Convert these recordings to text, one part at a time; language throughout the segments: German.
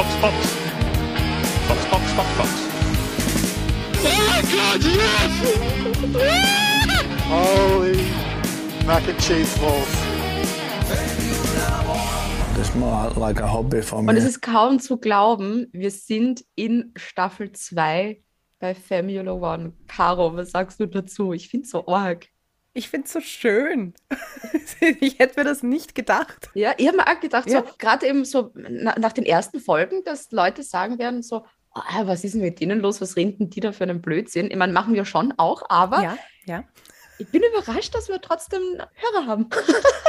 Box, Box. Box, Box, Box, Box. Oh God, yes! Holy mac and cheese balls. That's more like a hobby for Und me. es ist kaum zu glauben, wir sind in Staffel 2 bei Formula One. Caro, was sagst du dazu? Ich finde es so arg. Ich finde es so schön. ich hätte mir das nicht gedacht. Ja, ich habe mir auch gedacht, Ja. so gerade eben so na, nach den ersten Folgen, dass Leute sagen werden, so, ah, was ist denn mit denen los? Was reden die da für einen Blödsinn? Ich meine, machen wir schon auch, aber Ja, ja. ich bin überrascht, dass wir trotzdem Hörer haben.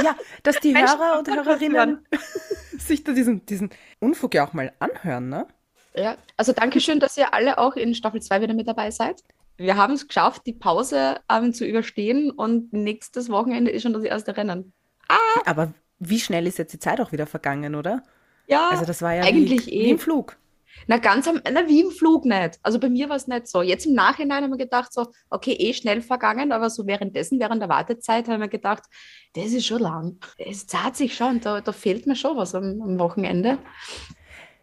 Ja, dass die Hörer und Hörerinnen sich da diesen, diesen Unfug ja auch mal anhören, ne? Ja, also danke schön, dass ihr alle auch in Staffel 2 wieder mit dabei seid. Wir haben es geschafft, die Pause ähm, zu überstehen und nächstes Wochenende ist schon das erste Rennen. Aber wie schnell ist jetzt die Zeit auch wieder vergangen, oder? Ja, Also das war ja eigentlich wie, eh. wie im Flug. na ganz am, na wie im Flug nicht. Also bei mir war es nicht so. Jetzt im Nachhinein haben wir gedacht, so, okay, eh schnell vergangen, aber so währenddessen, während der Wartezeit, haben wir gedacht, das ist schon lang. Es zahlt sich schon, da, da fehlt mir schon was am, am Wochenende.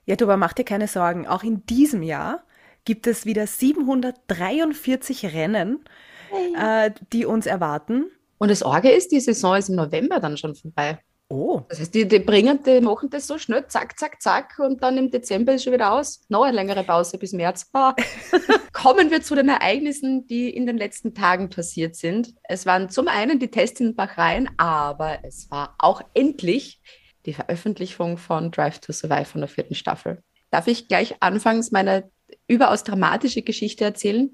Ja, du, aber mach dir keine Sorgen. Auch in diesem Jahr gibt es wieder 743 Rennen, äh, die uns erwarten. Und das Orge ist, die Saison ist im November dann schon vorbei. Oh, Das heißt, die, die bringen, die machen das so schnell, zack, zack, zack, und dann im Dezember ist schon wieder aus. Noch eine längere Pause bis März. Ah. Kommen wir zu den Ereignissen, die in den letzten Tagen passiert sind. Es waren zum einen die Tests in Bahrain, aber es war auch endlich die Veröffentlichung von Drive to Survive von der vierten Staffel. Darf ich gleich anfangs meine überaus dramatische Geschichte erzählen?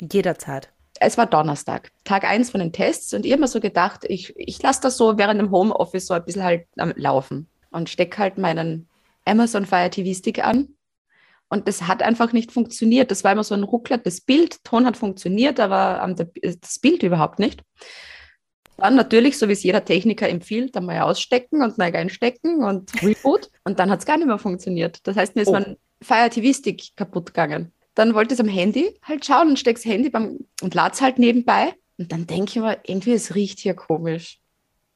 jederzeit. es war Donnerstag, Tag eins von den Tests und ich habe mir so gedacht, ich, ich lasse das so während dem Homeoffice so ein bisschen halt am Laufen und stecke halt meinen Amazon Fire TV Stick an und das hat einfach nicht funktioniert. Das war immer so ein Ruckler, das Bild, Ton hat funktioniert, aber ähm, der, das Bild überhaupt nicht. Dann natürlich, so wie es jeder Techniker empfiehlt, einmal ausstecken und neu einstecken und Reboot. Und dann hat es gar nicht mehr funktioniert. Das heißt, mir ist Oh. mein Fire TV Stick kaputt gegangen. Dann wollte ich es am Handy halt schauen und steck's Handy beim, und lade es halt nebenbei. Und dann denke ich mir, irgendwie, es riecht hier komisch.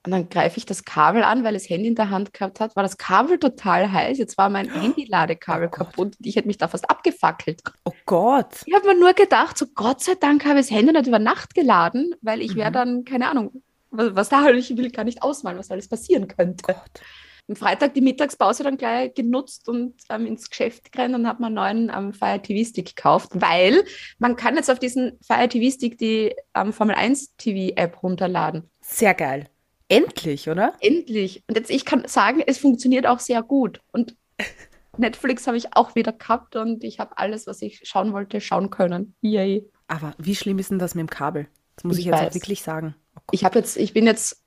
Und dann greife ich das Kabel an, weil das Handy in der Hand gehabt hat. War das Kabel total heiß. Jetzt war mein Handy-Ladekabel Oh kaputt. Ich hätte mich da fast abgefackelt. Oh Gott. Ich habe mir nur gedacht, so Gott sei Dank habe ich das Handy nicht über Nacht geladen, weil ich wäre Mhm. dann, keine Ahnung, was, was da halt, ich will gar nicht ausmalen, was alles passieren könnte. Gott. Am Freitag die Mittagspause dann gleich genutzt und ähm, ins Geschäft gerannt und habe mir einen neuen ähm, Fire TV Stick gekauft, weil man kann jetzt auf diesen Fire TV Stick die ähm, Formel 1 TV App runterladen. Sehr geil. Endlich, oder? Endlich. Und jetzt ich kann sagen, es funktioniert auch sehr gut. Und Netflix habe ich auch wieder gehabt und ich habe alles, was ich schauen wollte, schauen können. Yay. Aber wie schlimm ist denn das mit dem Kabel? Das muss ich, Ich jetzt wirklich sagen. Oh. Ich habe jetzt, ich bin jetzt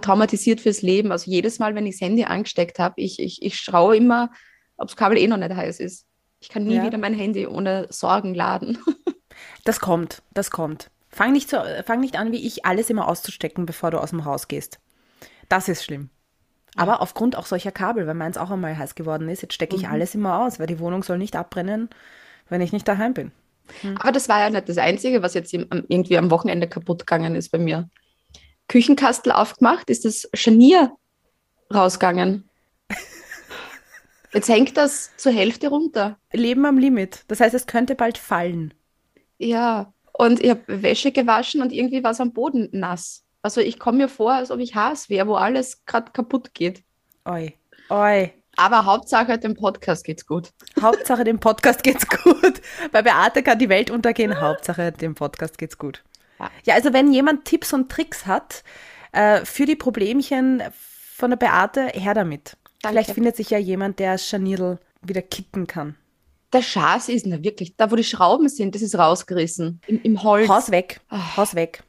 traumatisiert fürs Leben. Also jedes Mal, wenn ich das Handy angesteckt habe, ich, ich, ich schaue immer, ob das Kabel eh noch nicht heiß ist. Ich kann nie Ja. wieder mein Handy ohne Sorgen laden. Das kommt, das kommt. Fang nicht, so, fang nicht an, wie ich, alles immer auszustecken, bevor du aus dem Haus gehst. Das ist schlimm. Aber aufgrund auch solcher Kabel, weil meins auch einmal heiß geworden ist, jetzt stecke ich alles immer aus, weil die Wohnung soll nicht abbrennen, wenn ich nicht daheim bin. Aber das war ja nicht das Einzige, was jetzt irgendwie am Wochenende kaputt gegangen ist bei mir. Küchenkastel aufgemacht, ist das Scharnier rausgegangen. Jetzt hängt das zur Hälfte runter. Leben am Limit. Das heißt, es könnte bald fallen. Ja, und ich habe Wäsche gewaschen und irgendwie war es am Boden nass. Also ich komme mir vor, als ob ich Haas wäre, wo alles gerade kaputt geht. Oi, oi. Aber Hauptsache, dem Podcast geht's gut. Hauptsache dem Podcast geht's gut. Bei Beate kann die Welt untergehen. Hauptsache dem Podcast geht's gut. Ja. Ja, also wenn jemand Tipps und Tricks hat äh, für die Problemchen von der Beate, her damit. Danke. Vielleicht findet sich ja jemand, der Scharnierl wieder kitten kann. Der Schaß ist na wirklich, da wo die Schrauben sind, das ist rausgerissen. Im, im Holz. Haus weg, Ah. Haus weg.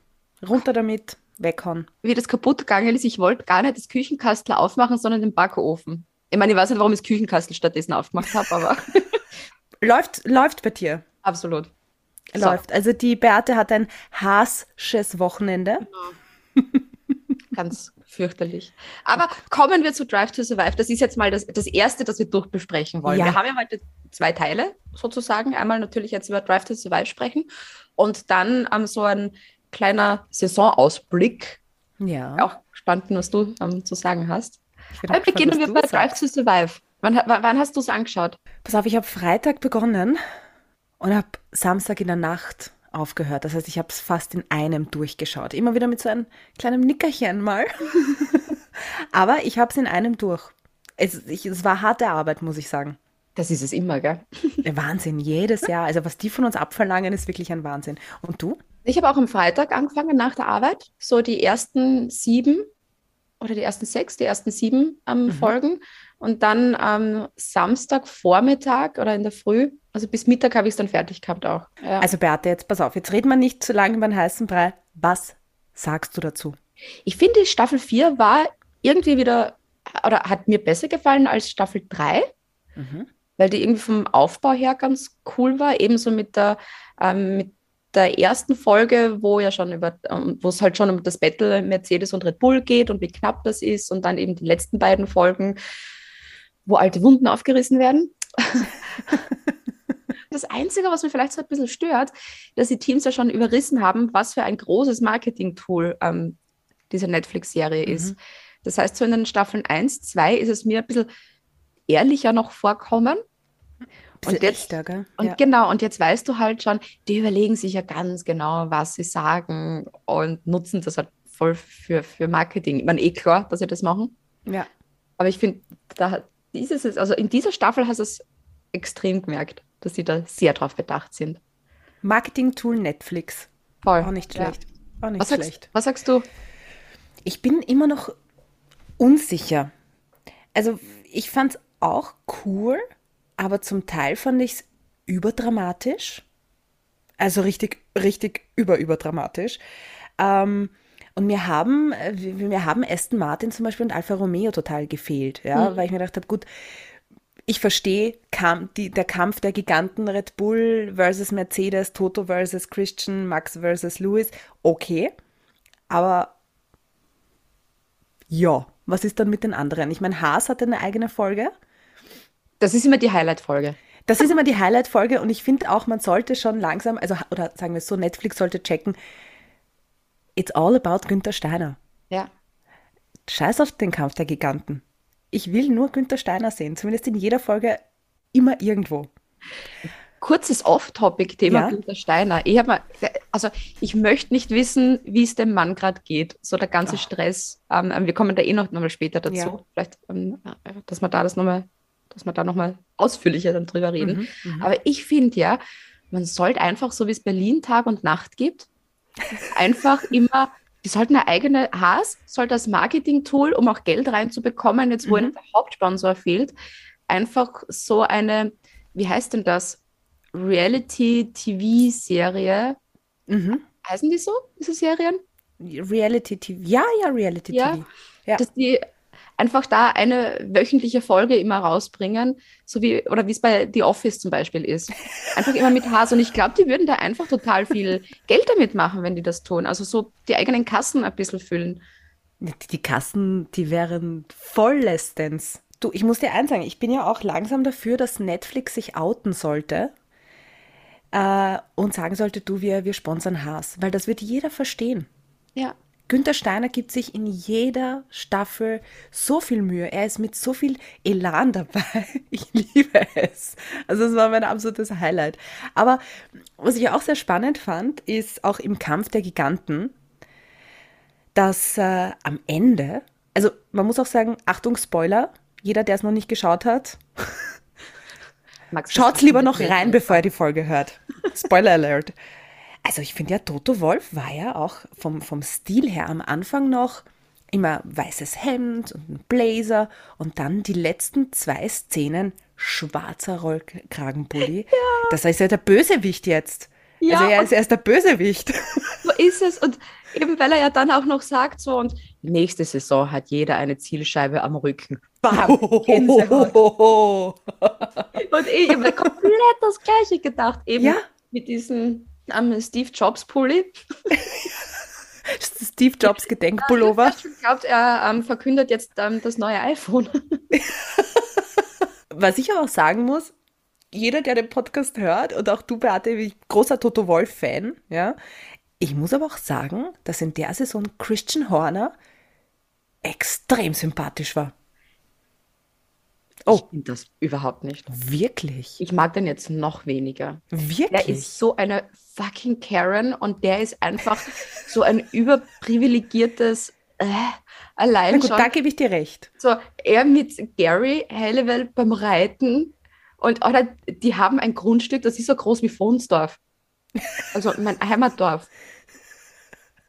Runter damit, weghauen. Wie das kaputt gegangen ist, ich wollte gar nicht das Küchenkastel aufmachen, sondern den Backofen. Ich meine, ich weiß nicht, warum ich das Küchenkastel stattdessen aufgemacht habe, aber Läuft, läuft bei dir. absolut. So. Läuft. Also die Beate hat ein hasches Wochenende. Ganz fürchterlich. Aber kommen wir zu Drive to Survive. Das ist jetzt mal das, das Erste, das wir durchbesprechen wollen. Ja. Wir haben ja heute zwei Teile sozusagen. Einmal natürlich jetzt über Drive to Survive sprechen und dann ähm, so ein kleiner Saisonausblick. Ja. Auch spannend, was du ähm, zu sagen hast. bin Aber beginnen wir bei Drive to Survive. Wann, wann hast du es angeschaut? Pass auf, ich habe Freitag begonnen und habe Samstag in der Nacht aufgehört. Das heißt, ich habe es fast in einem durchgeschaut. Immer wieder mit so einem kleinen Nickerchen mal. Aber ich habe es in einem durch. Es, ich, es war harte Arbeit, muss ich sagen. Das ist es immer, gell? Wahnsinn, jedes Jahr. Also was die von uns abverlangen, ist wirklich ein Wahnsinn. Und du? Ich habe auch am Freitag angefangen nach der Arbeit, so die ersten sieben oder die ersten sechs, die ersten sieben ähm, Folgen. Und dann am Samstagvormittag oder in der Früh, also bis Mittag habe ich es dann fertig gehabt auch. Ja. Also Beate, jetzt pass auf, jetzt reden wir nicht zu lange über den heißen Brei. Was sagst du dazu? Ich finde, Staffel 4 war irgendwie wieder, oder hat mir besser gefallen als Staffel 3, weil die irgendwie vom Aufbau her ganz cool war. Ebenso mit der, ähm, mit der ersten Folge, wo ja schon über, ähm, wo es halt schon um das Battle Mercedes und Red Bull geht und wie knapp das ist und dann eben die letzten beiden Folgen, wo alte Wunden aufgerissen werden. Das Einzige, was mir vielleicht so ein bisschen stört, dass die Teams ja schon überrissen haben, was für ein großes Marketing-Tool ähm, diese Netflix-Serie ist. Das heißt, so in den Staffeln 1, 2 ist es mir ein bisschen ehrlicher noch vorkommen. Und jetzt, echter, gell? und Ja. genau, und jetzt weißt du halt schon, die überlegen sich ja ganz genau, was sie sagen und nutzen das halt voll für, für Marketing. Ich meine, eh klar, dass sie das machen. ja. Aber ich finde, da hat dieses, ist- also in dieser Staffel hast du es extrem gemerkt, dass sie da sehr drauf bedacht sind. Marketing-Tool Netflix. Voll. Auch nicht Ja. schlecht. Auch nicht Was sagst, schlecht. was sagst du? Ich bin immer noch unsicher. Also ich fand es auch cool, aber zum Teil fand ich es überdramatisch. Also richtig, richtig über, überdramatisch. Ähm, und mir haben, äh, mir haben Aston Martin zum Beispiel und Alfa Romeo total gefehlt, ja, weil ich mir gedacht habe, gut, ich verstehe kam, die, der Kampf der Giganten Red Bull versus Mercedes, Toto versus Christian, Max versus Lewis, okay, aber ja, was ist dann mit den anderen? Ich meine, Haas hatte eine eigene Folge. Das ist immer die Highlight-Folge. Das ist immer die Highlight-Folge und ich finde auch, man sollte schon langsam, also, oder sagen wir es so, Netflix sollte checken, it's all about Günther Steiner. Ja. Scheiß auf den Kampf der Giganten. Ich will nur Günther Steiner sehen, zumindest in jeder Folge, immer irgendwo. Kurzes Off-Topic-Thema Ja. Günther Steiner. Ich habe mal, also ich möchte nicht wissen, wie es dem Mann gerade geht. So der ganze Stress. Ähm, wir kommen da eh noch mal später dazu. Ja. Vielleicht, ähm, dass wir da das nochmal, dass wir da nochmal ausführlicher dann drüber reden. Aber ich finde ja, man sollte einfach, so wie es Berlin Tag und Nacht gibt, einfach immer, die sollten eine eigene, Haas sollte als Marketing-Tool, um auch Geld reinzubekommen, jetzt wo ihnen der Hauptsponsor fehlt, einfach so eine, wie heißt denn das? Reality-TV-Serie. Mhm. Heißen die so, diese Serien? Reality TV. Ja, ja, Reality Ja. TV. Ja. Dass die einfach da eine wöchentliche Folge immer rausbringen, so wie, oder wie es bei The Office zum Beispiel ist. Einfach immer mit Haas. Und ich glaube, die würden da einfach total viel Geld damit machen, wenn die das tun. Also so die eigenen Kassen ein bisschen füllen. Die, Kassen, die wären vollestens. Du, ich muss dir eins sagen, ich bin ja auch langsam dafür, dass Netflix sich outen sollte äh, und sagen sollte, du, wir, wir sponsern Haas, weil das wird jeder verstehen. Ja. Günther Steiner gibt sich in jeder Staffel so viel Mühe. Er ist mit so viel Elan dabei. Ich liebe es. Also es war mein absolutes Highlight. Aber was ich auch sehr spannend fand, ist auch im Kampf der Giganten, dass äh, am Ende, also man muss auch sagen, Achtung, Spoiler, jeder, der es noch nicht geschaut hat, das lieber noch rein, bevor ihr die Folge hört. Spoiler Alert. Also ich finde ja, Toto Wolf war ja auch vom, vom Stil her am Anfang noch immer weißes Hemd und ein Blazer und dann die letzten zwei Szenen schwarzer Rollkragenpulli. Das heißt ja der Bösewicht jetzt. Ja, also er ist erst der Bösewicht. So ist es. Und eben weil er ja dann auch noch sagt, so, und nächste Saison hat jeder eine Zielscheibe am Rücken. Bam. Und ich habe komplett das Gleiche gedacht. Eben Ja. mit diesem ähm, Steve Jobs Pulli. Steve Jobs Gedenkpullover. Ich glaube, er ähm, verkündet jetzt ähm, das neue iPhone. Was ich aber auch sagen muss, jeder, der den Podcast hört und auch du, Beate, ich großer Toto Wolf-Fan, ja, ich muss aber auch sagen, dass in der Saison Christian Horner extrem sympathisch war. Oh. Ich finde das überhaupt nicht. Wirklich? Ich mag den jetzt noch weniger. Der Wirklich? ist so eine fucking Karen und der ist einfach so ein überprivilegiertes äh, allein Na gut, schon. da gebe ich dir recht. So, er mit Gary Halliwell beim Reiten und oder, die haben ein Grundstück, das ist so groß wie Fonsdorf. Also mein Heimatdorf.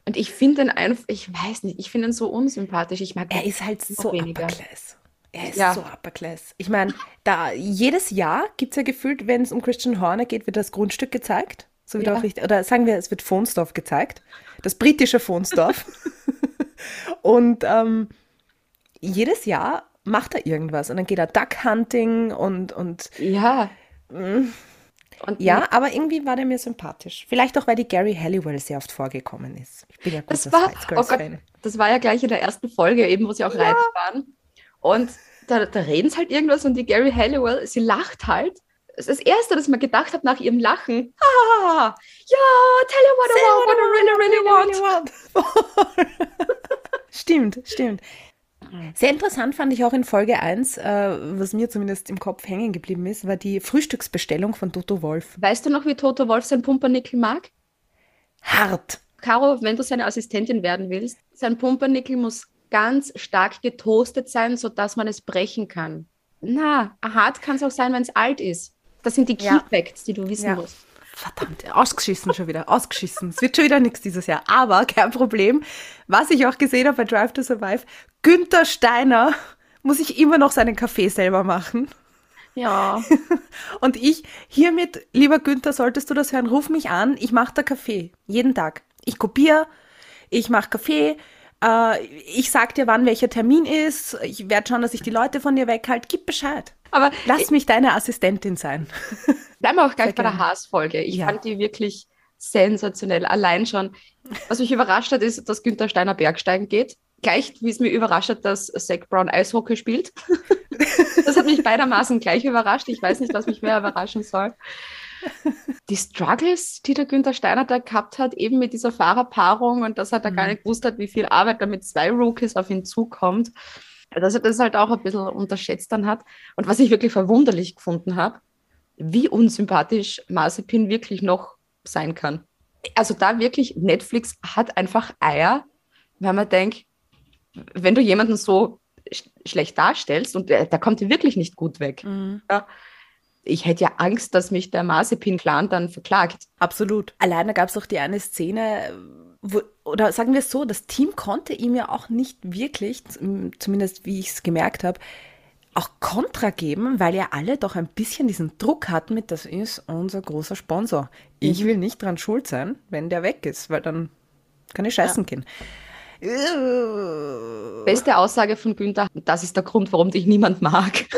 Und ich finde ihn einfach, ich weiß nicht, ich finde ihn so unsympathisch. Ich mag Er ist halt so weniger. upper class. Er ist Ja. so upper class. Ich meine, da jedes Jahr gibt es ja gefühlt, wenn es um Christian Horner geht, wird das Grundstück gezeigt. So wie Ja. auch richtig, oder sagen wir, es wird Fonsdorf gezeigt. Das britische Fonsdorf. und ähm, jedes Jahr macht er irgendwas. Und dann geht er Duck Hunting und, und Ja. Mm. Und ja, aber irgendwie war der mir sympathisch. Vielleicht auch, weil die Gary Halliwell sehr oft vorgekommen ist. Ich bin ja Das großer war, oh Gott, das war ja gleich in der ersten Folge, eben, wo sie auch reiten waren. Und da, da reden sie halt irgendwas und die Gary Halliwell, sie lacht halt. Das ist das Erste, das mir gedacht habe nach ihrem Lachen. Ah, ja, tell you what I want, what I really, really want. Stimmt, stimmt. Sehr interessant fand ich auch in Folge 1, äh, was mir zumindest im Kopf hängen geblieben ist, war die Frühstücksbestellung von Toto Wolf. Weißt du noch, wie Toto Wolf sein Pumpernickel mag? Hart. Caro, wenn du seine Assistentin werden willst, sein Pumpernickel muss ganz stark getoastet sein, sodass man es brechen kann. Na, hart kann es auch sein, wenn es alt ist. Das sind die Key. Facts, die du wissen musst. Verdammt, ausgeschissen schon wieder, ausgeschissen. Es wird schon wieder nichts dieses Jahr. Aber kein Problem. Was ich auch gesehen habe bei Drive to Survive, Günther Steiner muss ich immer noch seinen Kaffee selber machen. Ja. Und ich, hiermit, lieber Günther, solltest du das hören, ruf mich an, ich mache da Kaffee. Jeden Tag. Ich kopiere, ich mache Kaffee, äh, ich sag dir, wann welcher Termin ist, ich werde schauen, dass ich die Leute von dir weghalte, gib Bescheid. Aber Lass mich deine Assistentin sein. bleiben wir auch gleich Sehr bei der gerne. Haas-Folge. Ich Ja. fand die wirklich sensationell. Allein schon, was mich überrascht hat, ist, dass Günther Steiner Bergsteigen geht. Gleich, wie es mir überrascht hat, dass Zach Brown Eishockey spielt. das hat mich beidermaßen gleich überrascht. Ich weiß nicht, was mich mehr überraschen soll. Die Struggles, die der Günther Steiner da gehabt hat, eben mit dieser Fahrerpaarung und dass er da gar Mhm. nicht gewusst hat, wie viel Arbeit da mit zwei Rookies auf ihn zukommt, dass er das halt auch ein bisschen unterschätzt dann hat. Und was ich wirklich verwunderlich gefunden habe, wie unsympathisch Mazepin wirklich noch sein kann. Also da wirklich, Netflix hat einfach Eier, weil man denkt, wenn du jemanden so sch schlecht darstellst und der, der kommt dir wirklich nicht gut weg. Ja. Ich hätte ja Angst, dass mich der Mazepin-Clan dann verklagt. Absolut. Alleine gab es auch die eine Szene, wo, oder sagen wir es so, das Team konnte ihm ja auch nicht wirklich, zum- zumindest wie ich es gemerkt habe, auch Kontra geben, weil ja alle doch ein bisschen diesen Druck hatten mit, das ist unser großer Sponsor. Ich will nicht dran schuld sein, wenn der weg ist, weil dann kann ich scheißen gehen. Äh, Beste Aussage von Günther, das ist der Grund, warum dich niemand mag.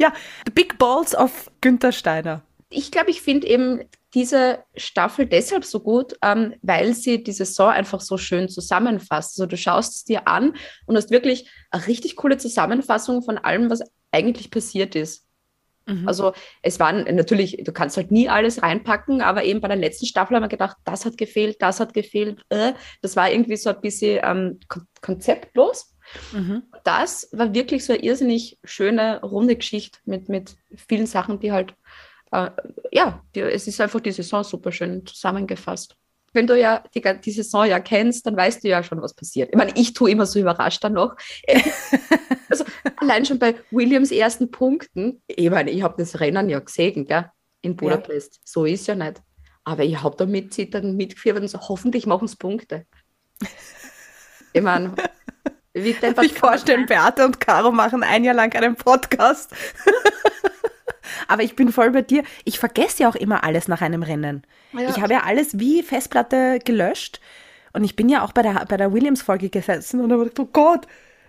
Ja, The Big Balls of Günther Steiner. ich glaube, ich finde eben diese Staffel deshalb so gut, ähm, weil sie die Saison einfach so schön zusammenfasst. Also du schaust es dir an und hast wirklich eine richtig coole Zusammenfassung von allem, was eigentlich passiert ist. Also es waren natürlich, du kannst halt nie alles reinpacken, aber eben bei der letzten Staffel haben wir gedacht, das hat gefehlt, das hat gefehlt. Äh, das war irgendwie so ein bisschen ähm, kon konzeptlos. Mhm. Das war wirklich so eine irrsinnig schöne, runde Geschichte mit, mit vielen Sachen, die halt, äh, ja, die, es ist einfach die Saison super schön zusammengefasst. Wenn du ja die, die Saison ja kennst, dann weißt du ja schon, was passiert. Ich meine, ich tue immer so überrascht dann noch. also allein schon bei Williams ersten Punkten, ich meine, ich habe das Rennen ja gesehen, gell, in Budapest. So ist ja nicht. Aber ich habe da mitzittern, mitgeführt und so, hoffentlich machen es Punkte. Ich meine, wie Kann ich vorstellen, Beate und Caro machen ein Jahr lang einen Podcast. Aber ich bin voll bei dir. Ich vergesse ja auch immer alles nach einem Rennen. Ja. Ich habe ja alles wie Festplatte gelöscht. Und ich bin ja auch bei der, bei der Williams-Folge gesessen und habe gedacht, oh Gott,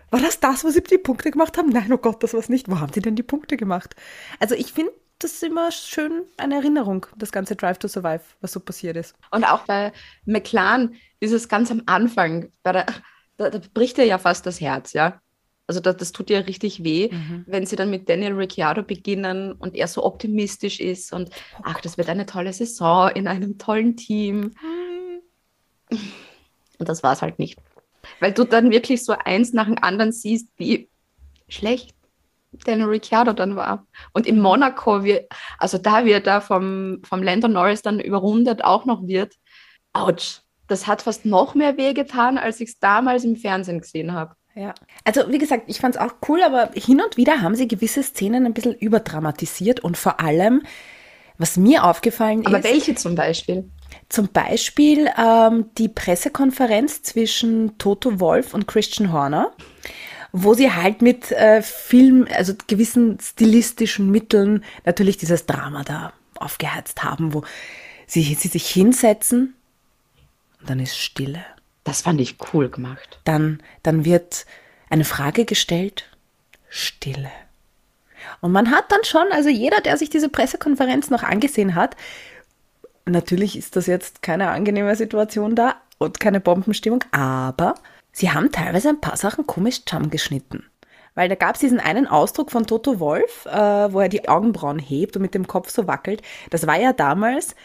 war das das, wo sie die Punkte gemacht haben? Nein, oh Gott, das war es nicht. Wo haben sie denn die Punkte gemacht? Also ich finde das ist immer schön eine Erinnerung, das ganze Drive to Survive, was so passiert ist. Und auch bei McLaren, dieses ganz am Anfang, bei der, da, da bricht dir ja fast das Herz, ja. Also das, das tut dir richtig weh, wenn sie dann mit Daniel Ricciardo beginnen und er so optimistisch ist und ach, das wird eine tolle Saison in einem tollen Team. Und das war es halt nicht. Weil du dann wirklich so eins nach dem anderen siehst, wie schlecht Daniel Ricciardo dann war. Und in Monaco, wir, also da wird er vom, vom Lando Norris dann überrundet auch noch wird. Autsch, das hat fast noch mehr wehgetan, als ich es damals im Fernsehen gesehen habe. Ja. Also, wie gesagt, ich fand es auch cool, aber hin und wieder haben sie gewisse Szenen ein bisschen überdramatisiert und vor allem, was mir aufgefallen Aber ist. welche zum Beispiel? Zum Beispiel ähm, die Pressekonferenz zwischen Toto Wolf und Christian Horner, wo sie halt mit äh, Film, also gewissen stilistischen Mitteln natürlich dieses Drama da aufgeheizt haben, wo sie, sie sich hinsetzen und dann ist Stille. Das fand ich cool gemacht. Dann, dann wird eine Frage gestellt, Stille. Und man hat dann schon, also jeder, der sich diese Pressekonferenz noch angesehen hat, natürlich ist das jetzt keine angenehme Situation da und keine Bombenstimmung, aber sie haben teilweise ein paar Sachen komisch zusammengeschnitten. Weil da gab es diesen einen Ausdruck von Toto Wolf, äh, wo er die Augenbrauen hebt und mit dem Kopf so wackelt. Das war ja damals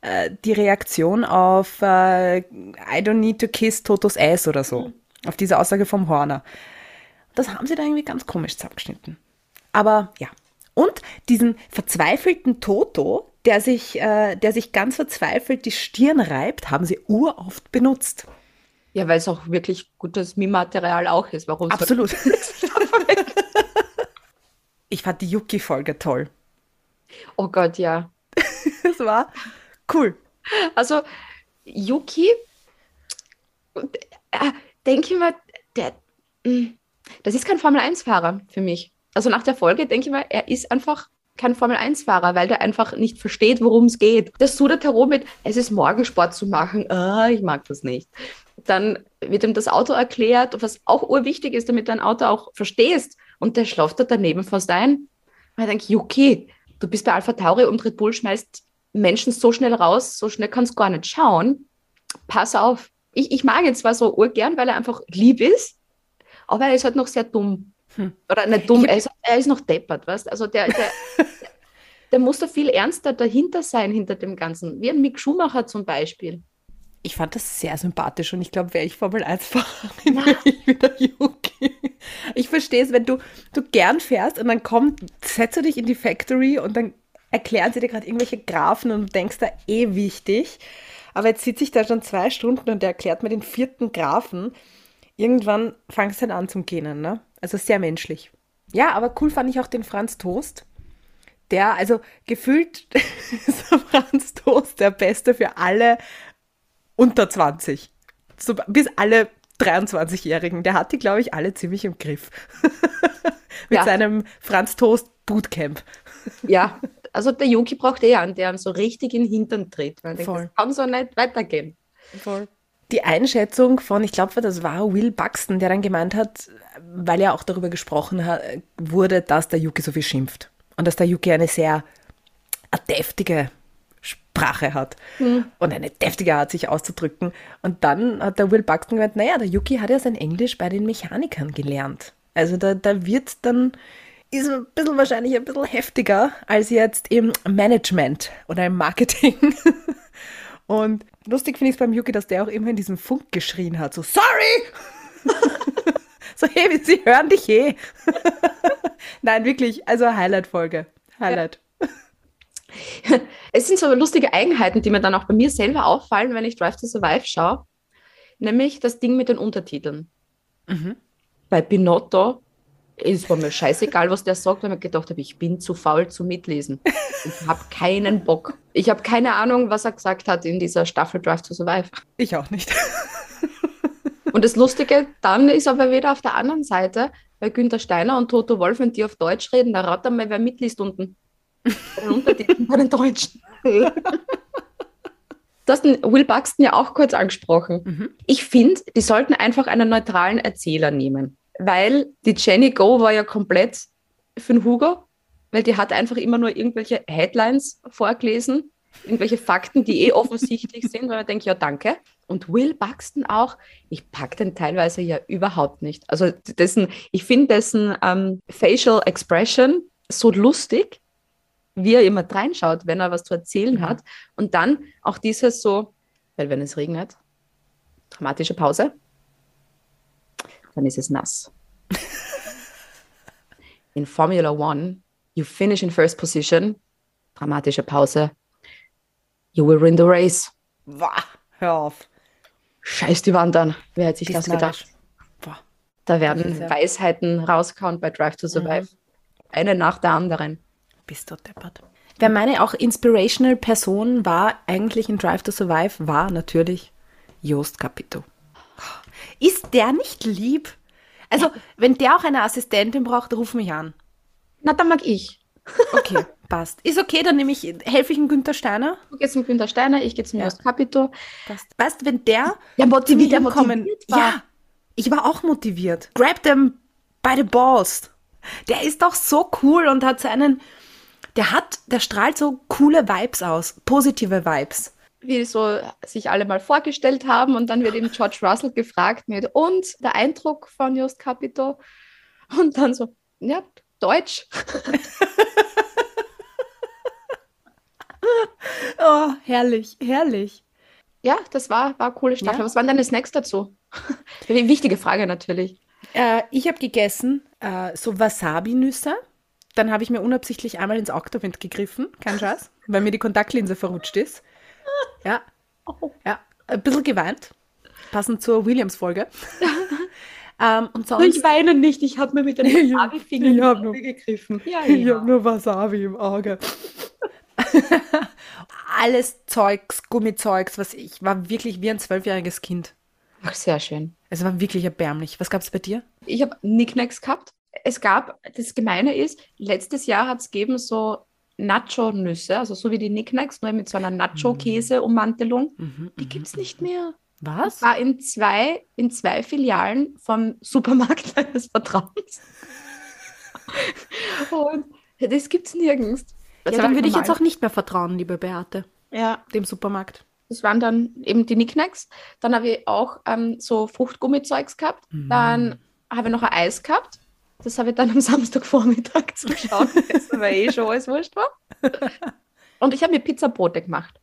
äh, die Reaktion auf äh, I don't need to kiss Totos ass oder so. Auf diese Aussage vom Horner. Das haben sie da irgendwie ganz komisch zusammengeschnitten. Aber ja. Und diesen verzweifelten Toto, der sich, äh, der sich ganz verzweifelt die Stirn reibt, haben sie uroft benutzt. Ja, weil es auch wirklich gutes Meme-Material auch ist. Warum Absolut. ich fand die Yuki-Folge toll. Oh Gott, ja. Das war cool. Also, Yuki, äh, denke ich mal, der, mh, das ist kein Formel-1-Fahrer für mich. Also nach der Folge denke ich mal, er ist einfach kein Formel-1-Fahrer, weil der einfach nicht versteht, worum es geht. Der sudert herum mit, es ist Morgensport zu machen. Ah, ich mag das nicht. Dann wird ihm das Auto erklärt, was auch urwichtig ist, damit du ein Auto auch verstehst. Und der schlaft da daneben fast ein. Und ich denke, Yuki, du bist bei Alpha Tauri und Red Bull schmeißt Menschen so schnell raus, so schnell kannst du gar nicht schauen. Pass auf. Ich, ich mag ihn zwar so urgern, weil er einfach lieb ist, aber er ist halt noch sehr dumm. Hm. Oder nicht dumm, er ist, er ist noch deppert, weißt Also der, der, der muss da viel ernster dahinter sein, hinter dem Ganzen. Wie ein Mick Schumacher zum Beispiel. Ich fand das sehr sympathisch und ich glaube, wäre ich Formel 1-Fahrerin, wäre ich wieder Yuki. Ich verstehe es, wenn du, du gern fährst und dann kommt, setzt du dich in die Factory und dann erklären sie dir gerade irgendwelche Graphen und du denkst da eh wichtig. Aber jetzt sitze ich da schon zwei Stunden und der erklärt mir den vierten Graphen. Irgendwann fangst du dann an zum Gähnen, ne? Also sehr menschlich. Ja, aber cool fand ich auch den Franz Toast. Der, also gefühlt ist der Franz Toast der Beste für alle unter 20. So, bis alle 23-Jährigen. Der hat die, glaube ich, alle ziemlich im Griff. Mit Ja. seinem Franz Toast Bootcamp. Ja, also der Yuki braucht eher einen, der ihn so richtig in den Hintern tritt. Weil er denkt, Voll. das kann so nicht weitergehen. Die Einschätzung von, ich glaube, das war Will Buxton, der dann gemeint hat, weil ja auch darüber gesprochen hat, wurde, dass der Yuki so viel schimpft. Und dass der Yuki eine sehr deftige Sprache hat. Und eine deftige Art, sich auszudrücken. Und dann hat der Will Buxton gemeint, naja, der Yuki hat ja sein Englisch bei den Mechanikern gelernt. Also da, da wird dann, ist ein bisschen wahrscheinlich ein bisschen heftiger als jetzt im Management oder im Marketing. Und lustig finde ich es beim Yuki, dass der auch immer in diesem Funk geschrien hat, so sorry! so, hey, sie hören dich eh. Nein, wirklich, also Highlight-Folge. Highlight. Es sind so lustige Eigenheiten, die mir dann auch bei mir selber auffallen, wenn ich Drive to Survive schaue. Nämlich das Ding mit den Untertiteln. Bei Pinotto ist war mir scheißegal, was der sagt, weil ich mir gedacht habe, ich bin zu faul zu mitlesen. Ich habe keinen Bock. Ich habe keine Ahnung, was er gesagt hat in dieser Staffel Drive to Survive. Ich auch nicht. Und das Lustige dann ist aber wieder auf der anderen Seite, bei Günther Steiner und Toto Wolf, wenn die auf Deutsch reden, da rat mal, wer mitliest unten. Bei den Untertiteln, bei den Deutschen. Du hast den Will Buxton ja auch kurz angesprochen. Ich finde, die sollten einfach einen neutralen Erzähler nehmen. Weil die Jenny Go war ja komplett für den Hugo, weil die hat einfach immer nur irgendwelche Headlines vorgelesen, irgendwelche Fakten, die eh offensichtlich sind, weil man denkt, ja, danke. Und Will Buxton auch, ich pack den teilweise ja überhaupt nicht. Also dessen, ich finde dessen ähm, Facial Expression so lustig, wie er immer reinschaut, wenn er was zu erzählen hat. Und dann auch dieses so, weil wenn es regnet, dramatische Pause, dann ist es nass. in Formula One, you finish in first position, dramatische Pause, you will win the race. Wah, hör auf. Scheiß die Wandern. Wer hätte sich Bist das gedacht? Boah. Da werden ja- Weisheiten rausgehauen bei Drive to Survive. Eine nach der anderen. Bist du deppert. Wer meine auch inspirational Person war, eigentlich in Drive to Survive, war natürlich Joost Capito. Ist der nicht lieb? Also, wenn der auch eine Assistentin braucht, ruf mich an. Na, dann mag ich. Okay, passt. Ist okay, dann nehme ich, helfe ich dem Günther Steiner. Du gehst mit Günter Steiner, ich gehe zum Ja. Capito. Passt. Weißt du, wenn der Ja, motiviert, der motiviert war. Ja, ich war auch motiviert. Grab them by the balls. Der ist doch so cool und hat seinen, der hat, der strahlt so coole Vibes aus, positive Vibes. Wie so sich alle mal vorgestellt haben und dann wird eben George Russell gefragt mit und der Eindruck von Jost Capito und dann so, ja, Deutsch. Oh, herrlich, herrlich. Ja, das war, war eine coole Staffel. Ja. Was waren deine Snacks dazu? Wichtige Frage natürlich. Äh, ich habe gegessen äh, so Wasabi-Nüsse. Dann habe ich mir unabsichtlich einmal ins Oktowind gegriffen, kein Scheiß, weil mir die Kontaktlinse verrutscht ist. Ja, ja, ein bisschen geweint, passend zur Williams-Folge. ähm, und sonst, Ich weine nicht, ich habe mir mit den Ich- Wasabi-Fingern ich hab in die nur- gegriffen. Ja, ich ja. habe nur Wasabi im Auge. Alles Zeugs, Gummizeugs, was ich war wirklich wie ein zwölfjähriges Kind. Ach, sehr schön. Es war wirklich erbärmlich. Was gab es bei dir? Ich habe Nicknacks gehabt. Es gab, das Gemeine ist, letztes Jahr hat es gegeben so Nacho-Nüsse, also so wie die Nicknacks, nur mit so einer Nacho-Käse-Ummantelung. Die gibt es nicht mehr. Was? War in zwei, in zwei Filialen vom Supermarkt deines Vertrauens. Und das gibt es nirgends. Das Ja, dann würde ich jetzt auch nicht mehr vertrauen, liebe Beate, Ja, dem Supermarkt. das waren dann eben die Nicknacks. Dann habe ich auch ähm, so Fruchtgummizeugs gehabt. Dann habe ich noch ein Eis gehabt. Das habe ich dann am Samstagvormittag zum Schauen gegessen, weil eh schon alles wurscht war. Und ich habe mir Pizzabrote gemacht.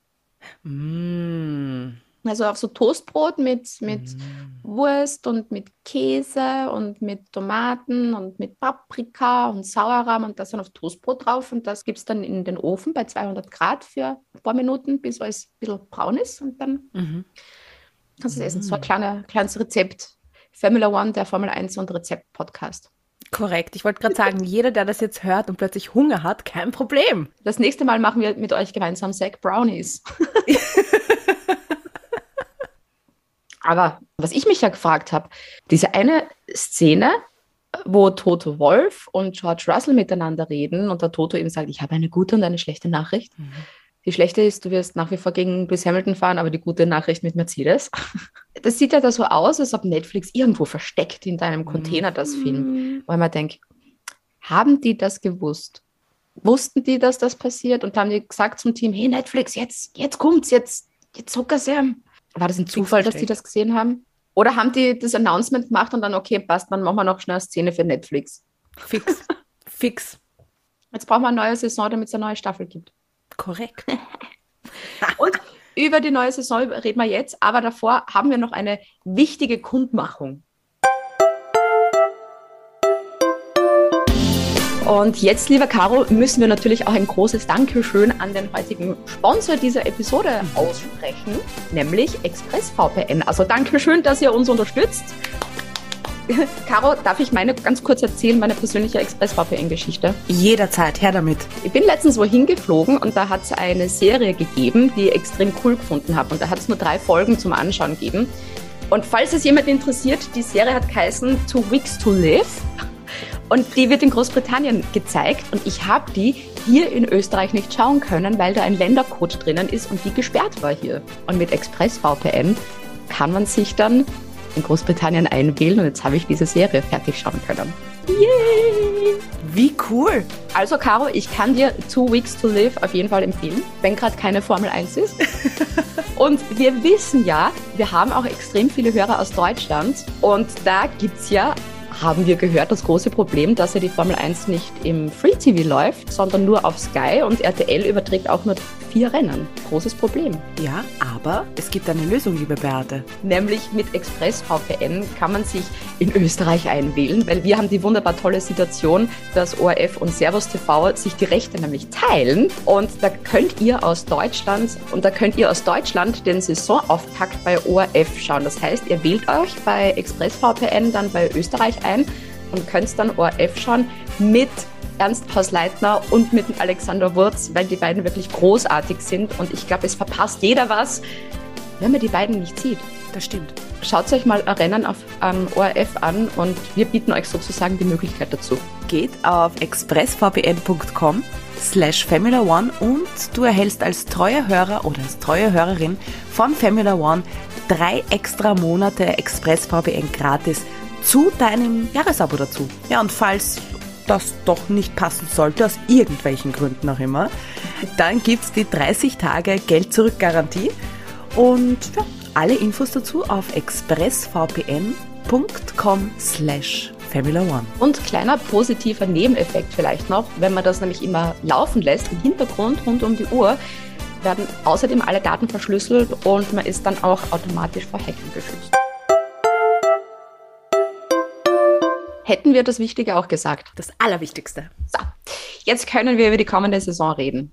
Mm. Also auf so Toastbrot mit, mit Wurst und mit Käse und mit Tomaten und mit Paprika und Sauerrahm und das dann auf Toastbrot drauf. Und das gibt es dann in den Ofen bei 200 Grad für ein paar Minuten, bis alles ein bisschen braun ist. Und dann Mhm. kannst du es essen. So ein kleiner, kleines Rezept. Formula One, der Formel 1 und Rezept-Podcast. Korrekt. Ich wollte gerade sagen, jeder, der das jetzt hört und plötzlich Hunger hat, kein Problem. Das nächste Mal machen wir mit euch gemeinsam Sack Brownies. Aber was ich mich ja gefragt habe, diese eine Szene, wo Toto Wolf und George Russell miteinander reden und der Toto ihm sagt, ich habe eine gute und eine schlechte Nachricht. Die schlechte ist, du wirst nach wie vor gegen Lewis Hamilton fahren, aber die gute Nachricht mit Mercedes. Das sieht ja da so aus, als ob Netflix irgendwo versteckt in deinem Container das filmt. Weil man denkt, haben die das gewusst? Wussten die, dass das passiert und haben die gesagt zum Team, hey Netflix, jetzt, jetzt kommt's, jetzt, jetzt zucker's ihm. War das ein Zufall, dass die das gesehen haben? Oder haben die das Announcement gemacht und dann, okay, passt, dann machen wir noch schnell eine Szene für Netflix. Fix. Fix. Jetzt brauchen wir eine neue Saison, damit es eine neue Staffel gibt. Korrekt. Und über die neue Saison reden wir jetzt, aber davor haben wir noch eine wichtige Kundmachung. Und jetzt, lieber Caro, müssen wir natürlich auch ein großes Dankeschön an den heutigen Sponsor dieser Episode aussprechen, nämlich ExpressVPN. Also Dankeschön, dass ihr uns unterstützt. Caro, darf ich meine ganz kurz erzählen, meine persönliche ExpressVPN-Geschichte? Jederzeit, her damit. Ich bin letztens wohin geflogen und da hat es eine Serie gegeben, die ich extrem cool gefunden habe. Und da hat es nur drei Folgen zum Anschauen gegeben. Und falls es jemand interessiert, die Serie hat geheißen Two Weeks to Live. Und die wird in Großbritannien gezeigt. Und ich habe die hier in Österreich nicht schauen können, weil da ein Ländercode drinnen ist und die gesperrt war hier. Und mit ExpressVPN kann man sich dann in Großbritannien einwählen und jetzt habe ich diese Serie fertig schauen können. Yay! Wie cool. Also, Caro, ich kann dir Two Weeks to Live auf jeden Fall empfehlen, wenn gerade keine Formel 1 ist. und wir wissen ja, wir haben auch extrem viele Hörer aus Deutschland. Und da gibt es ja, haben wir gehört, das große Problem, dass ja die Formel 1 nicht im Free TV läuft, sondern nur auf Sky. Und RTL überträgt auch nur vier Rennen. Großes Problem. Ja, aber es gibt eine Lösung, liebe Beate. Nämlich mit ExpressVPN kann man sich in Österreich einwählen, weil wir haben die wunderbar tolle Situation, dass ORF und Servus TV sich die Rechte nämlich teilen. Und da könnt ihr aus Deutschland und da könnt ihr aus Deutschland den Saisonauftakt bei ORF schauen. Das heißt, ihr wählt euch bei ExpressVPN dann bei Österreich ein und könnt dann ORF schauen mit Ernst Hausleitner und mit Alexander Wurz, weil die beiden wirklich großartig sind und ich glaube, es verpasst jeder was, wenn man die beiden nicht sieht. Das stimmt. Schaut euch mal Rennen auf ähm, ORF an und wir bieten euch sozusagen die Möglichkeit dazu. Geht auf expressvpn.com slash Formula One und du erhältst als treuer Hörer oder als treue Hörerin von Formula One drei extra Monate ExpressVPN gratis zu deinem Jahresabo dazu. Ja, und falls das doch nicht passen sollte, aus irgendwelchen Gründen auch immer, dann gibt es die 30 Tage Geld-Zurück-Garantie und ja, alle Infos dazu auf expressvpn.com slash. Und kleiner positiver Nebeneffekt vielleicht noch, wenn man das nämlich immer laufen lässt, im Hintergrund rund um die Uhr, werden außerdem alle Daten verschlüsselt und man ist dann auch automatisch vor Hacken geschützt. Hätten wir das Wichtige auch gesagt? Das Allerwichtigste. So, jetzt können wir über die kommende Saison reden.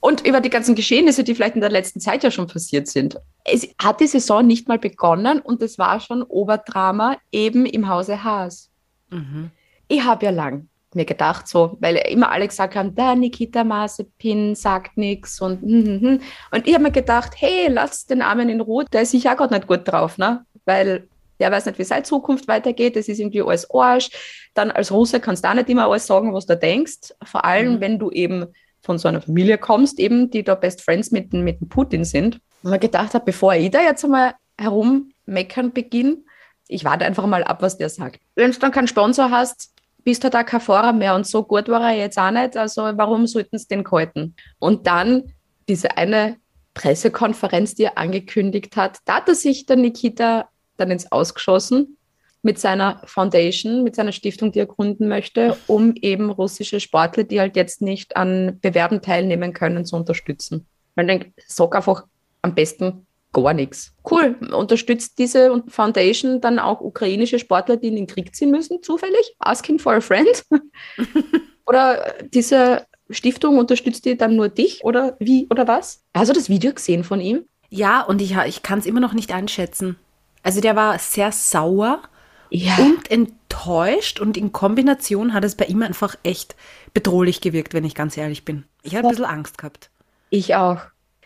Und über die ganzen Geschehnisse, die vielleicht in der letzten Zeit ja schon passiert sind. Es hat die Saison nicht mal begonnen und es war schon Oberdrama eben im Hause Haas. Mhm. Ich habe ja lang mir gedacht, so, weil immer alle gesagt haben, der Nikita Mazepin sagt nichts und hm, hm, hm. und ich habe mir gedacht, hey, lass den Armen in Ruhe, der ist sicher gerade nicht gut drauf, ne? Weil der weiß nicht, wie seine Zukunft weitergeht, das ist irgendwie alles Arsch. Dann als Russe kannst du auch nicht immer alles sagen, was du denkst, vor allem, Mhm. wenn du eben von so einer Familie kommst, eben, die da Best Friends mit, dem- mit dem Putin sind. Und man gedacht hat, bevor ich da jetzt einmal herummeckern beginne, ich warte einfach mal ab, was der sagt. Wenn du dann keinen Sponsor hast, bist du da kein Fahrer mehr und so gut war er jetzt auch nicht, also warum sollten sie den halten? Und dann diese eine Pressekonferenz, die er angekündigt hat, da hat er sich der Nikita dann ins Ausgeschossen mit seiner Foundation, mit seiner Stiftung, die er gründen möchte, um eben russische Sportler, die halt jetzt nicht an Bewerben teilnehmen können, zu unterstützen. Man denkt, sag einfach am besten gar nichts. Cool, unterstützt diese Foundation dann auch ukrainische Sportler, die in den Krieg ziehen müssen, zufällig? Asking for a friend? oder diese Stiftung unterstützt die dann nur dich oder wie oder was? Hast du das Video gesehen von ihm? Ja, und ich, ich kann es immer noch nicht einschätzen. Also der war sehr sauer Ja. und enttäuscht und in Kombination hat es bei ihm einfach echt bedrohlich gewirkt, wenn ich ganz ehrlich bin. Ich habe ein bisschen Angst gehabt. Ich auch.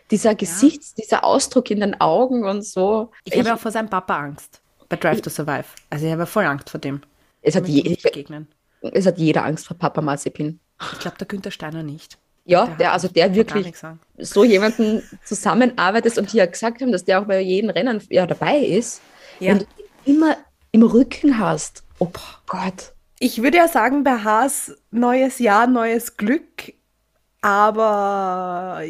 Dieser Gesichts, dieser Ausdruck in den Augen und so. Ich, habe auch vor seinem Papa Angst bei Drive to Survive. Also ich habe voll Angst vor dem. es, hat ich je, begegnen. es hat jeder Angst vor Papa Mazepin. Ich glaube, der Günther Steiner nicht. Ja, Der der, hat also der wirklich so jemanden zusammenarbeitet und die ja gesagt haben, dass der auch bei jedem Rennen ja dabei ist. Ja. Ihn immer im Rücken hast. Oh Gott. Ich würde ja sagen, bei Haas neues Jahr, neues Glück, aber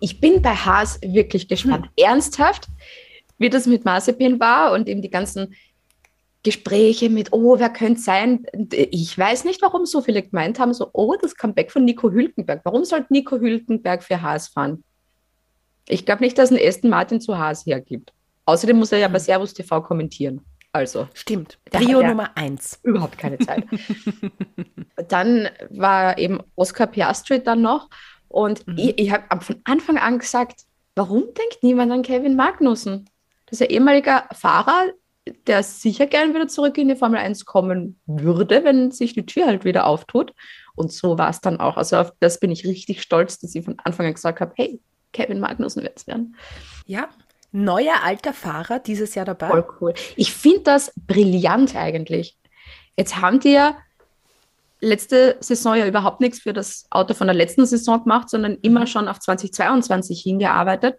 Ich bin bei Haas wirklich gespannt. Ernsthaft, wie das mit Mazepin war und eben die ganzen Gespräche mit, oh, wer könnte sein? Ich weiß nicht, warum so viele gemeint haben, so, oh, das Comeback von Nico Hülkenberg. Warum sollte Nico Hülkenberg für Haas fahren? Ich glaube nicht, dass ein Aston Martin zu Haas hergibt. Außerdem muss er ja bei Servus TV kommentieren. Also stimmt. Trio Nummer eins. überhaupt keine Zeit. dann war eben Oscar Piastri dann noch. Und Mhm. ich, ich habe von Anfang an gesagt, warum denkt niemand an Kevin Magnussen? Das ist ein ehemaliger Fahrer, der sicher gern wieder zurück in die Formel 1 kommen würde, wenn sich die Tür halt wieder auftut. Und so war es dann auch. Also auf das bin ich richtig stolz, dass ich von Anfang an gesagt habe, hey, Kevin Magnussen wird es werden. Ja. Neuer alter Fahrer dieses Jahr dabei. Voll cool. Ich finde das brillant eigentlich. Jetzt haben die ja letzte Saison ja überhaupt nichts für das Auto von der letzten Saison gemacht, sondern immer schon auf 2022 hingearbeitet.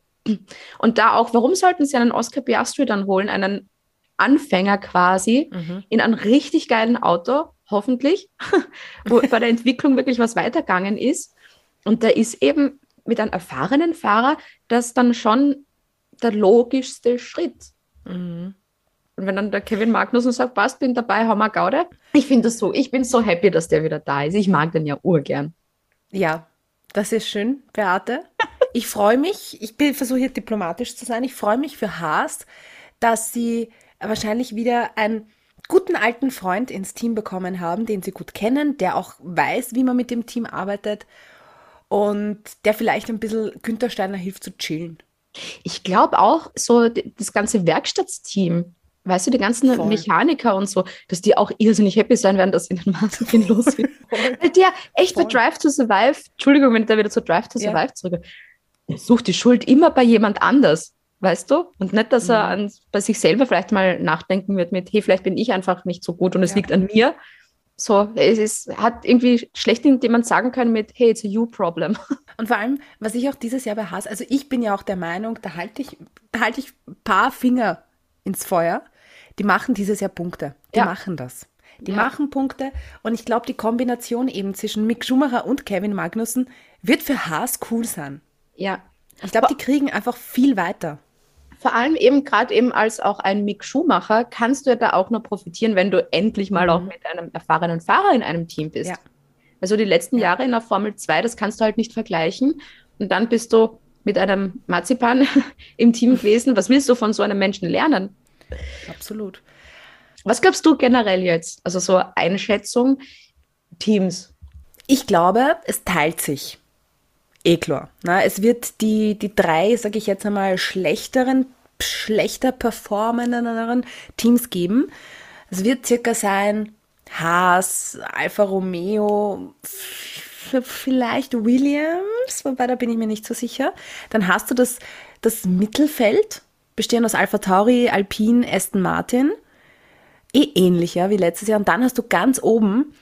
Und da auch, warum sollten sie einen Oscar Piastri dann holen, einen Anfänger quasi, Mhm. in einem richtig geilen Auto, hoffentlich, wo bei der Entwicklung wirklich was weitergegangen ist. Und da ist eben mit einem erfahrenen Fahrer das dann schon der logischste Schritt. Mhm. Und wenn dann der Kevin Magnussen sagt, passt, bin dabei, Hammer Gaude. Ich finde das so, ich bin so happy, dass der wieder da ist. Ich mag den ja urgern. Ja, Das ist schön, Beate. Ich freue mich, ich versuche hier diplomatisch zu sein, ich freue mich für Haas, dass sie wahrscheinlich wieder einen guten alten Freund ins Team bekommen haben, den sie gut kennen, der auch weiß, wie man mit dem Team arbeitet und der vielleicht ein bisschen Günther Steiner hilft zu chillen. Ich glaube auch so das ganze Werkstattsteam, weißt du, die ganzen Voll. Mechaniker und so, dass die auch irrsinnig happy sein werden, dass ihnen viel los ist. Weil der echt Voll. bei Drive to Survive, Entschuldigung, wenn ich da wieder zu Drive to Survive ja. zurück, sucht die Schuld immer bei jemand anders, weißt du? Und nicht, dass er mhm. an, bei sich selber vielleicht mal nachdenken wird mit, hey, vielleicht bin ich einfach nicht so gut und es ja. liegt an mir, so, es ist, hat irgendwie schlecht jemand sagen können mit, hey, it's a you problem. Und vor allem, was ich auch dieses Jahr bei Haas, also ich bin ja auch der Meinung, da halte ich, da halte ich ein paar Finger ins Feuer. Die machen dieses Jahr Punkte. Die ja. machen das. Die ja. machen Punkte. Und ich glaube, die Kombination eben zwischen Mick Schumacher und Kevin Magnussen wird für Haas cool sein. Ja. Ich glaube, die kriegen einfach viel weiter vor allem eben gerade eben als auch ein Mick Schumacher kannst du ja da auch nur profitieren, wenn du endlich mal mhm. auch mit einem erfahrenen Fahrer in einem Team bist. Ja. Also die letzten ja. Jahre in der Formel 2, das kannst du halt nicht vergleichen. Und dann bist du mit einem Marzipan im Team gewesen. Was willst du von so einem Menschen lernen? Absolut. Was glaubst du generell jetzt? Also so Einschätzung, Teams. Ich glaube, es teilt sich. Eh klar. Na, es wird die, die drei, sage ich jetzt einmal, schlechteren schlechter performenden Teams geben. Es wird circa sein Haas, Alfa Romeo, vielleicht Williams, wobei da bin ich mir nicht so sicher. Dann hast du das, das Mittelfeld, bestehend aus Alpha Tauri, Alpine, Aston Martin. Eh ähnlich, ja, wie letztes Jahr. Und dann hast du ganz oben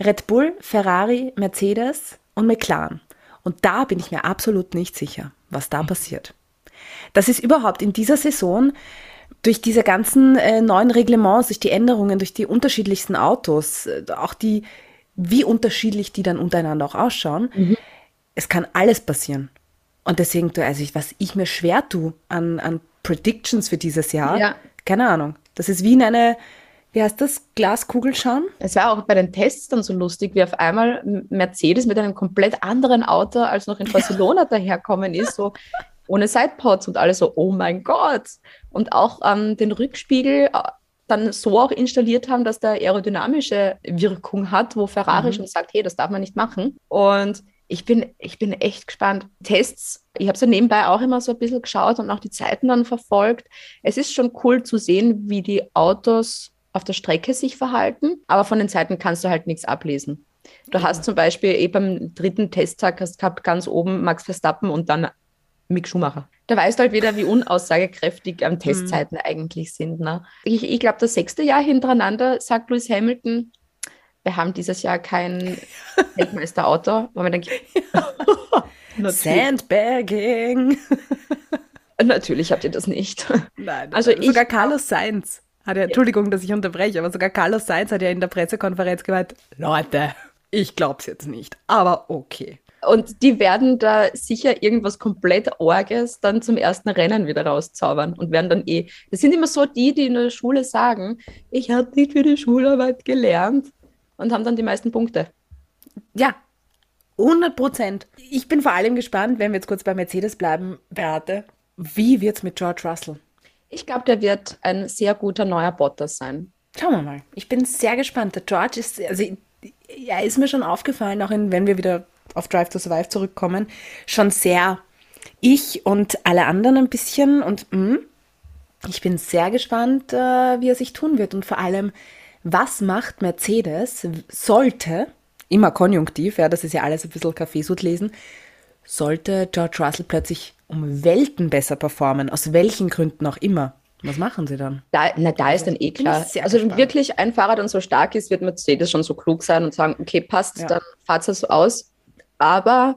Red Bull, Ferrari, Mercedes und McLaren. Und da bin ich mir absolut nicht sicher, was da passiert. Das ist überhaupt in dieser Saison durch diese ganzen äh, neuen Reglements, durch die Änderungen, durch die unterschiedlichsten Autos, äh, auch die, wie unterschiedlich die dann untereinander auch ausschauen, mhm. es kann alles passieren. Und deswegen, also ich, was ich mir schwer tue an, an Predictions für dieses Jahr, ja. keine Ahnung. Das ist wie in eine, wie heißt das, Glaskugel schauen? Es war auch bei den Tests dann so lustig, wie auf einmal Mercedes mit einem komplett anderen Auto als noch in Barcelona daherkommen ist, so ohne Sidepods und alles so, oh mein Gott. Und auch ähm, den Rückspiegel äh, dann so auch installiert haben, dass der aerodynamische Wirkung hat, wo Ferrari mhm. schon sagt, hey, das darf man nicht machen. Und ich bin, ich bin echt gespannt. Tests, ich habe so nebenbei auch immer so ein bisschen geschaut und auch die Zeiten dann verfolgt. Es ist schon cool zu sehen, wie die Autos auf der Strecke sich verhalten, aber von den Zeiten kannst du halt nichts ablesen. Du hast zum Beispiel eh beim dritten Testtag hast gehabt ganz oben Max Verstappen und dann Mick Schumacher. Da weißt du halt wieder, wie unaussagekräftig ähm, Testzeiten mhm. eigentlich sind. Ne? Ich, ich glaube, das sechste Jahr hintereinander sagt Lewis Hamilton, wir haben dieses Jahr kein Weltmeisterauto, wo man denkt, Sandbagging. Natürlich habt ihr das nicht. Nein, also sogar ich, Carlos Sainz hat er, Entschuldigung, dass ich unterbreche, aber sogar Carlos Sainz hat ja in der Pressekonferenz gemeint, Leute, ich glaub's jetzt nicht, aber okay. Und die werden da sicher irgendwas komplett Orges dann zum ersten Rennen wieder rauszaubern und werden dann eh. Das sind immer so die, die in der Schule sagen, ich habe nicht für die Schularbeit gelernt und haben dann die meisten Punkte. Ja, 100 Prozent. Ich bin vor allem gespannt, wenn wir jetzt kurz bei Mercedes bleiben, Beate, wie wird's mit George Russell? Ich glaube, der wird ein sehr guter neuer Bottas sein. Schauen wir mal. Ich bin sehr gespannt. Der George ist, also er ist mir schon aufgefallen, auch in, wenn wir wieder auf Drive to Survive zurückkommen, schon sehr ich und alle anderen ein bisschen. Und mh, hm, ich bin sehr gespannt, äh, wie er sich tun wird. Und vor allem, was macht Mercedes, sollte, immer konjunktiv, ja, das ist ja alles ein bisschen Kaffeesud lesen, sollte George Russell plötzlich um Welten besser performen, aus welchen Gründen auch immer. Was machen sie dann? Da, na, da ist dann eh klar. Also wenn wirklich ein Fahrer dann so stark ist, wird Mercedes schon so klug sein und sagen, okay, passt, ja. dann fahrt es so aus. Aber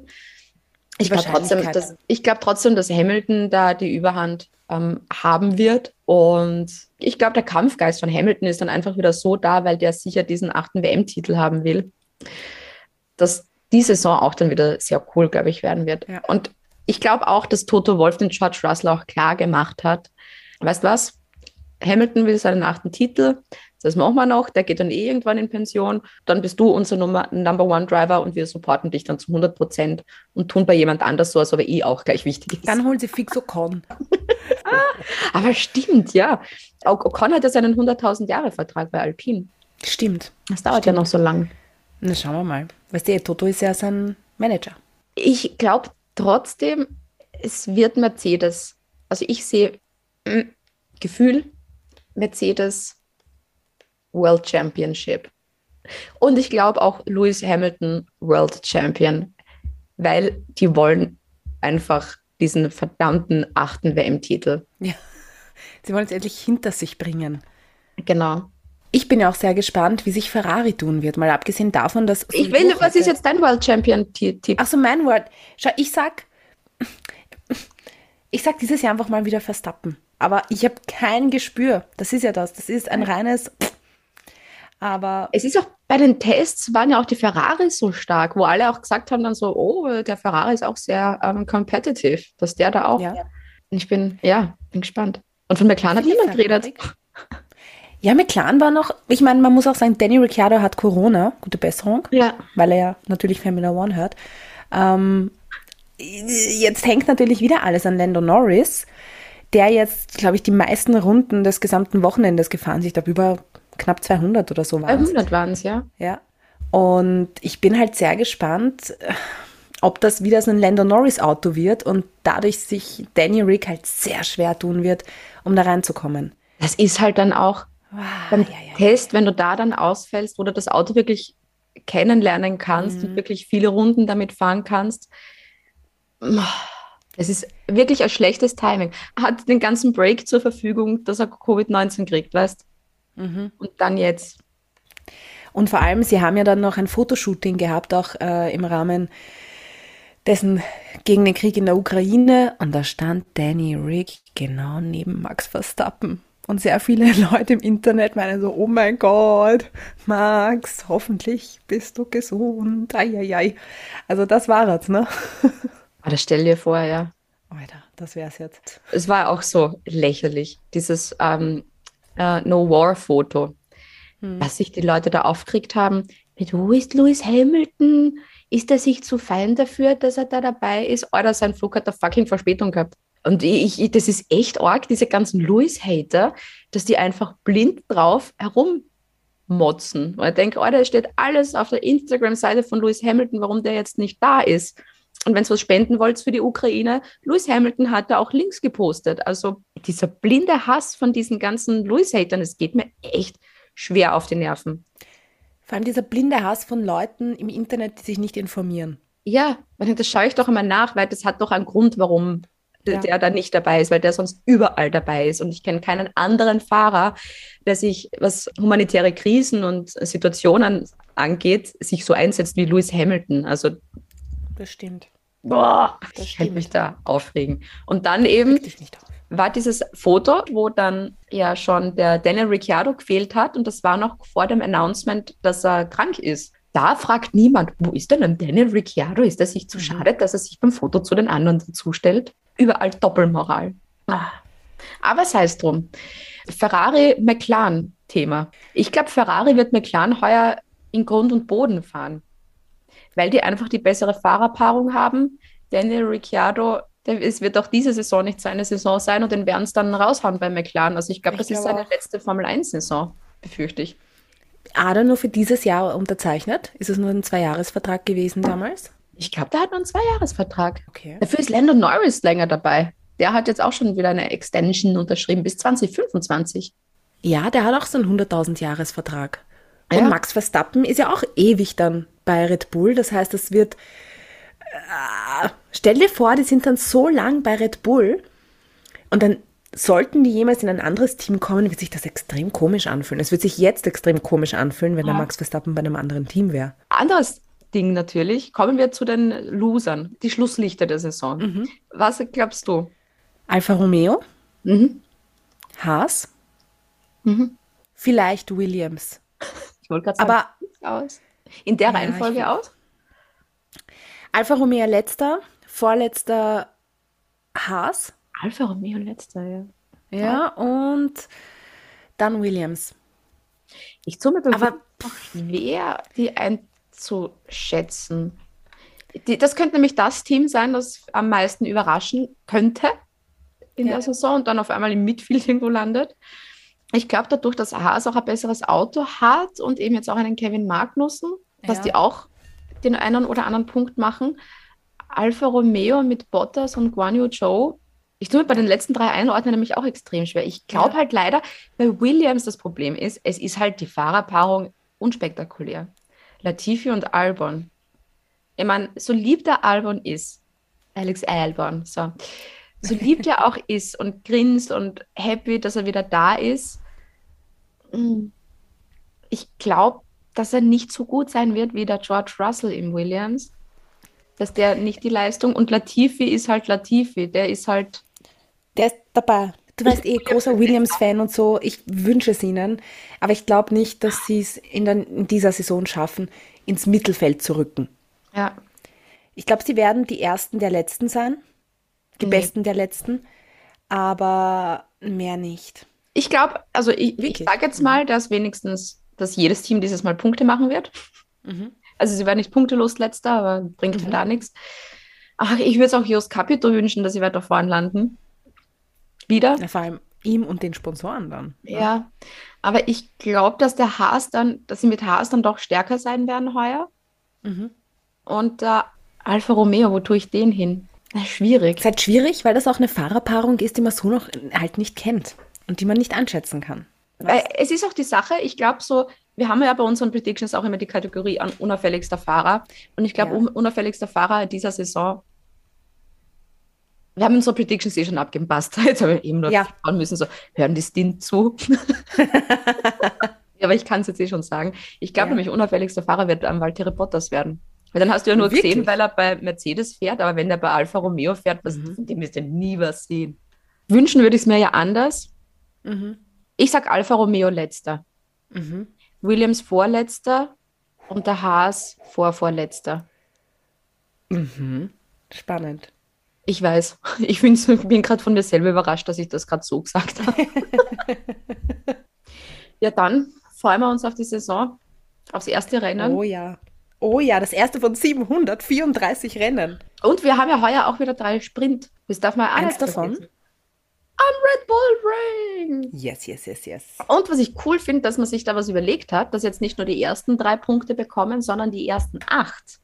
ich glaube trotzdem, dass, ich glaube trotzdem, dass Hamilton da die Überhand ähm, haben wird. Und ich glaube, der Kampfgeist von Hamilton ist dann einfach wieder so da, weil der sicher diesen achten WM-Titel haben will, dass die Saison auch dann wieder sehr cool, glaube ich, werden wird. Ja. Und ich glaube auch, dass Toto Wolf den George Russell auch klar gemacht hat. Weißt du was? Hamilton will seinen achten Titel, das machen wir noch, der geht dann eh irgendwann in Pension, dann bist du unser Nummer, Number One Driver und wir supporten dich dann zu 100 Prozent und tun bei jemand anders so, als ob er eh auch gleich wichtig ist. Dann holen sie Fixo Con. Aber stimmt, ja. Ocon hat ja seinen 100.000 Jahre Vertrag bei Alpine. Stimmt. Das dauert ja noch so lang. Na, schauen wir mal. Weißt du, Toto ist ja sein Manager. Ich glaube trotzdem, es wird Mercedes. Also ich sehe mm, Gefühl, Mercedes World Championship. Und ich glaube auch Lewis Hamilton World Champion, weil die wollen einfach diesen verdammten achten WM-Titel. Ja. Sie wollen es endlich hinter sich bringen. Genau. Ich bin ja auch sehr gespannt, wie sich Ferrari tun wird. Mal abgesehen davon, dass. Ich will, was ist heute- jetzt dein World Champion-Tipp? Ach so, mein Wort. Schau, ich sag. Ich sag dieses Jahr einfach mal wieder Verstappen. Aber ich habe kein Gespür. Das ist ja das. Das ist ein reines. Aber Es ist auch bei den Tests waren ja auch die Ferraris so stark, wo alle auch gesagt haben dann so, oh, der Ferrari ist auch sehr ähm, competitive, dass der da auch. Ja. Ich bin, ja, bin gespannt. Und von McLaren hat niemand geredet. Ja, McLaren war noch, ich meine, man muss auch sagen, Danny Ricciardo hat Corona, gute Besserung, Ja. weil er ja natürlich Formula One hört. Ähm, jetzt hängt natürlich wieder alles an Lando Norris, der jetzt, glaube ich, die meisten Runden des gesamten Wochenendes gefahren ist. Ich glaube, über knapp 200 oder so waren 100 waren es, ja. Ja. Und ich bin halt sehr gespannt, äh, ob das wieder so ein Lando Norris Auto wird und dadurch sich Danny Rick halt sehr schwer tun wird, um da reinzukommen. Das ist halt dann auch beim ja, ja, Test, wenn du da dann ausfällst, wo du das Auto wirklich kennenlernen kannst Mhm. und wirklich viele Runden damit fahren kannst. Es ist wirklich ein schlechtes Timing. Hat den ganzen Break zur Verfügung, dass er Covid-19 kriegt, weißt Mhm. Und dann jetzt. Und vor allem, sie haben ja dann noch ein Fotoshooting gehabt, auch äh, im Rahmen dessen gegen den Krieg in der Ukraine. Und da stand Danny Rick genau neben Max Verstappen. Und sehr viele Leute im Internet meinen so, oh mein Gott, Max, hoffentlich bist du gesund. Eieiei. Also das war es, ne? Aber stell dir vor, ja. Alter, das wär's jetzt. Es war auch so lächerlich, dieses ähm, äh, No-War-Foto, was sich die Leute da aufgeregt haben. Mit wo ist Lewis Hamilton? Ist er sich zu fein dafür, dass er da dabei ist? Oder sein Flug hat eine fucking Verspätung gehabt. Und ich, ich, das ist echt arg, diese ganzen Lewis-Hater, dass die einfach blind drauf herummotzen. Und ich denke, Alter, es steht alles auf der Instagram-Seite von Lewis Hamilton, warum der jetzt nicht da ist. Und wenn ihr was spenden wollt für die Ukraine, Lewis Hamilton hat da auch Links gepostet. Also dieser blinde Hass von diesen ganzen Lewis-Hatern, es geht mir echt schwer auf die Nerven. Vor allem dieser blinde Hass von Leuten im Internet, die sich nicht informieren. Ja, das schaue ich doch immer nach, weil das hat doch einen Grund, warum Ja. der da nicht dabei ist, weil der sonst überall dabei ist. Und ich kenne keinen anderen Fahrer, der sich, was humanitäre Krisen und Situationen angeht, sich so einsetzt wie Lewis Hamilton. Also, Das stimmt. boah, Das ich könnte mich da aufregen. Und dann eben war dieses Foto, wo dann ja schon der Daniel Ricciardo gefehlt hat und das war noch vor dem Announcement, dass er krank ist. Da fragt niemand, wo ist denn ein Daniel Ricciardo? Ist er sich zu Mhm. schade, dass er sich beim Foto zu den anderen dazustellt? Überall Doppelmoral. Ah. Aber sei es drum. Ferrari-McLaren-Thema. Ich glaube, Ferrari wird McLaren heuer in Grund und Boden fahren, weil die einfach die bessere Fahrerpaarung haben. Daniel Ricciardo, es wird auch diese Saison nicht seine Saison sein und den werden es dann raushauen bei McLaren. Also ich glaube, das ist glaube seine auch. letzte Formel-1-Saison, befürchte ich. Ada nur für dieses Jahr unterzeichnet? Ist es nur ein Zweijahresvertrag gewesen damals? Ich glaube, der hat noch einen Zweijahresvertrag. Okay. Dafür ist Lando Norris länger dabei. Der hat jetzt auch schon wieder eine Extension unterschrieben bis 2025. Ja, der hat auch so einen 100.000 Jahresvertrag. Und Ja. Max Verstappen ist ja auch ewig dann bei Red Bull. Das heißt, es wird. Äh, stell dir vor, die sind dann so lang bei Red Bull und dann sollten die jemals in ein anderes Team kommen, wird sich das extrem komisch anfühlen. Es wird sich jetzt extrem komisch anfühlen, wenn der Ja. Max Verstappen bei einem anderen Team wäre. Anderes Ding natürlich, kommen wir zu den Losern, die Schlusslichter der Saison. Was glaubst du? Alfa Romeo, Mhm. Haas, Mhm. vielleicht Williams. Wollte gerade sagen, Aber aus. In der Ja, Reihenfolge aus? Alfa Romeo letzter, vorletzter Haas. Alfa Romeo letzter, ja. Ja, und Dann Williams. Ich tue mir bewusst schwer, die einzuschätzen. Die, das könnte nämlich das Team sein, das am meisten überraschen könnte in Ja. der Saison und dann auf einmal im Midfield irgendwo landet. Ich glaube, dadurch, dass Haas auch ein besseres Auto hat und eben jetzt auch einen Kevin Magnussen, dass Ja. die auch den einen oder anderen Punkt machen. Alfa Romeo mit Bottas und Guan Yu Zhou. Ich tue mir bei den letzten drei einordnen nämlich auch extrem schwer. Ich glaube Ja. halt leider, bei Williams das Problem ist, es ist halt die Fahrerpaarung unspektakulär. Latifi und Albon. Ich meine, so lieb der Albon ist, Alex Albon, so, so lieb der auch ist und grinst und happy, dass er wieder da ist, ich glaube, dass er nicht so gut sein wird wie der George Russell im Williams. Dass der nicht die Leistung und Latifi ist halt Latifi, der ist halt Der ist dabei. Du weißt eh, großer Williams-Fan und so. Ich wünsche es ihnen. Aber ich glaube nicht, dass sie es in, in dieser Saison schaffen, ins Mittelfeld zu rücken. ja, Ich glaube, sie werden die Ersten der Letzten sein. Die Nee. Besten der Letzten. Aber mehr nicht. Ich glaube, also ich, ich Wirklich? sage jetzt mal, dass wenigstens, dass jedes Team dieses Mal Punkte machen wird. Also sie werden nicht punktelos letzter, aber bringt Mhm. da nichts. Ach, ich würde es auch Jos Capito wünschen, dass sie weiter vorn landen. Wieder. Ja, vor allem ihm und den Sponsoren dann. Ja. Aber ich glaube, dass der Haas dann, dass sie mit Haas dann doch stärker sein werden heuer. Mhm. Und der Alfa Romeo, wo tue ich den hin? Na, schwierig. Es ist halt schwierig, weil das auch eine Fahrerpaarung ist, die man so noch halt nicht kennt und die man nicht einschätzen kann. Weil es ist auch die Sache, ich glaube so, wir haben ja bei unseren Predictions auch immer die Kategorie an unauffälligster Fahrer. Und ich glaube, Ja. un unauffälligster Fahrer dieser Saison. Wir haben unsere Predictions eh schon abgegeben, passt. Jetzt habe ich eben nur Ja. schauen müssen, so, hören die Stint zu? ja, aber ich kann es jetzt eh schon sagen. Ich glaube Ja. nämlich, unauffälligster Fahrer wird am Valtteri Bottas werden. Weil dann hast du ja nur Wirklich? gesehen, weil er bei Mercedes fährt, aber wenn er bei Alfa Romeo fährt, was, Mhm. dem wirst du nie was sehen. Wünschen würde ich es mir ja anders. Mhm. Ich sag Alfa Romeo letzter. Mhm. Williams vorletzter und der Haas vorvorletzter. Mhm. Spannend. Ich weiß. Ich bin gerade von mir selber überrascht, dass ich das gerade so gesagt habe. ja, dann freuen wir uns auf die Saison, aufs erste Rennen. Oh ja. Oh ja, das erste von 734 Rennen. Und wir haben ja heuer auch wieder drei Sprint. Das darf man auch Eins davon? vergessen. Am Red Bull Ring. Yes, yes, yes, yes. Und was ich cool finde, dass man sich da was überlegt hat, dass jetzt nicht nur die ersten drei Punkte bekommen, sondern die ersten acht.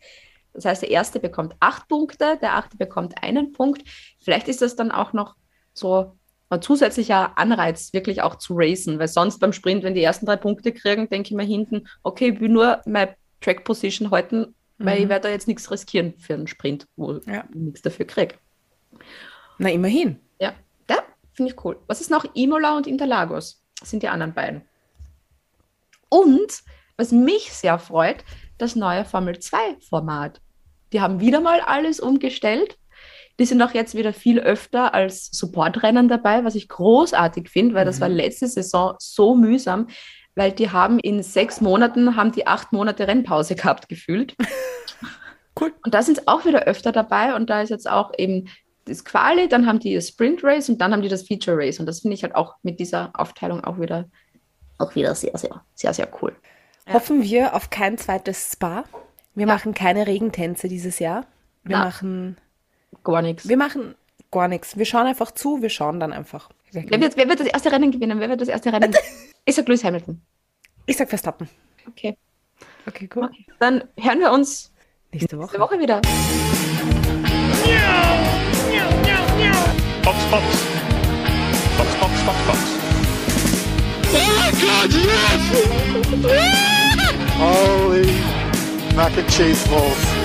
Das heißt, der erste bekommt acht Punkte, der achte bekommt einen Punkt. Vielleicht ist das dann auch noch so ein zusätzlicher Anreiz, wirklich auch zu racen, weil sonst beim Sprint, wenn die ersten drei Punkte kriegen, denke ich mir hinten, okay, ich will nur meine Track Position halten, weil Mhm. ich werde da jetzt nichts riskieren für einen Sprint, wo Ja. ich nichts dafür kriege. Na, immerhin. Ja, ja finde ich cool. Was ist noch? Imola und Interlagos Das sind die anderen beiden. Und was mich sehr freut, das neue Formel 2-Format. Die haben wieder mal alles umgestellt. Die sind auch jetzt wieder viel öfter als Supportrennen dabei, was ich großartig finde, weil das war letzte Saison so mühsam, weil die haben in sechs Monaten, haben die acht Monate Rennpause gehabt, gefühlt. Cool. Und da sind sie auch wieder öfter dabei und da ist jetzt auch eben das Quali, dann haben die das Sprint Race und dann haben die das Feature Race und das finde ich halt auch mit dieser Aufteilung auch wieder, auch wieder sehr, sehr, sehr, sehr cool. Hoffen wir auf kein zweites Spa. Wir machen keine Regentänze dieses Jahr. Wir Na. machen, Gar nichts. wir machen gar nichts. Wir schauen einfach zu, wir schauen dann einfach. Wer wird, wer wird das erste Rennen gewinnen? Wer wird das erste Rennen? Ich sag Lewis Hamilton. Ich sag Verstappen. Okay. Okay, cool. okay. Dann hören wir uns Nächste nächste Woche. Woche wieder. Fox, Fox. Fox, Fox, Fox, oh Fox. Holy mac and cheese balls.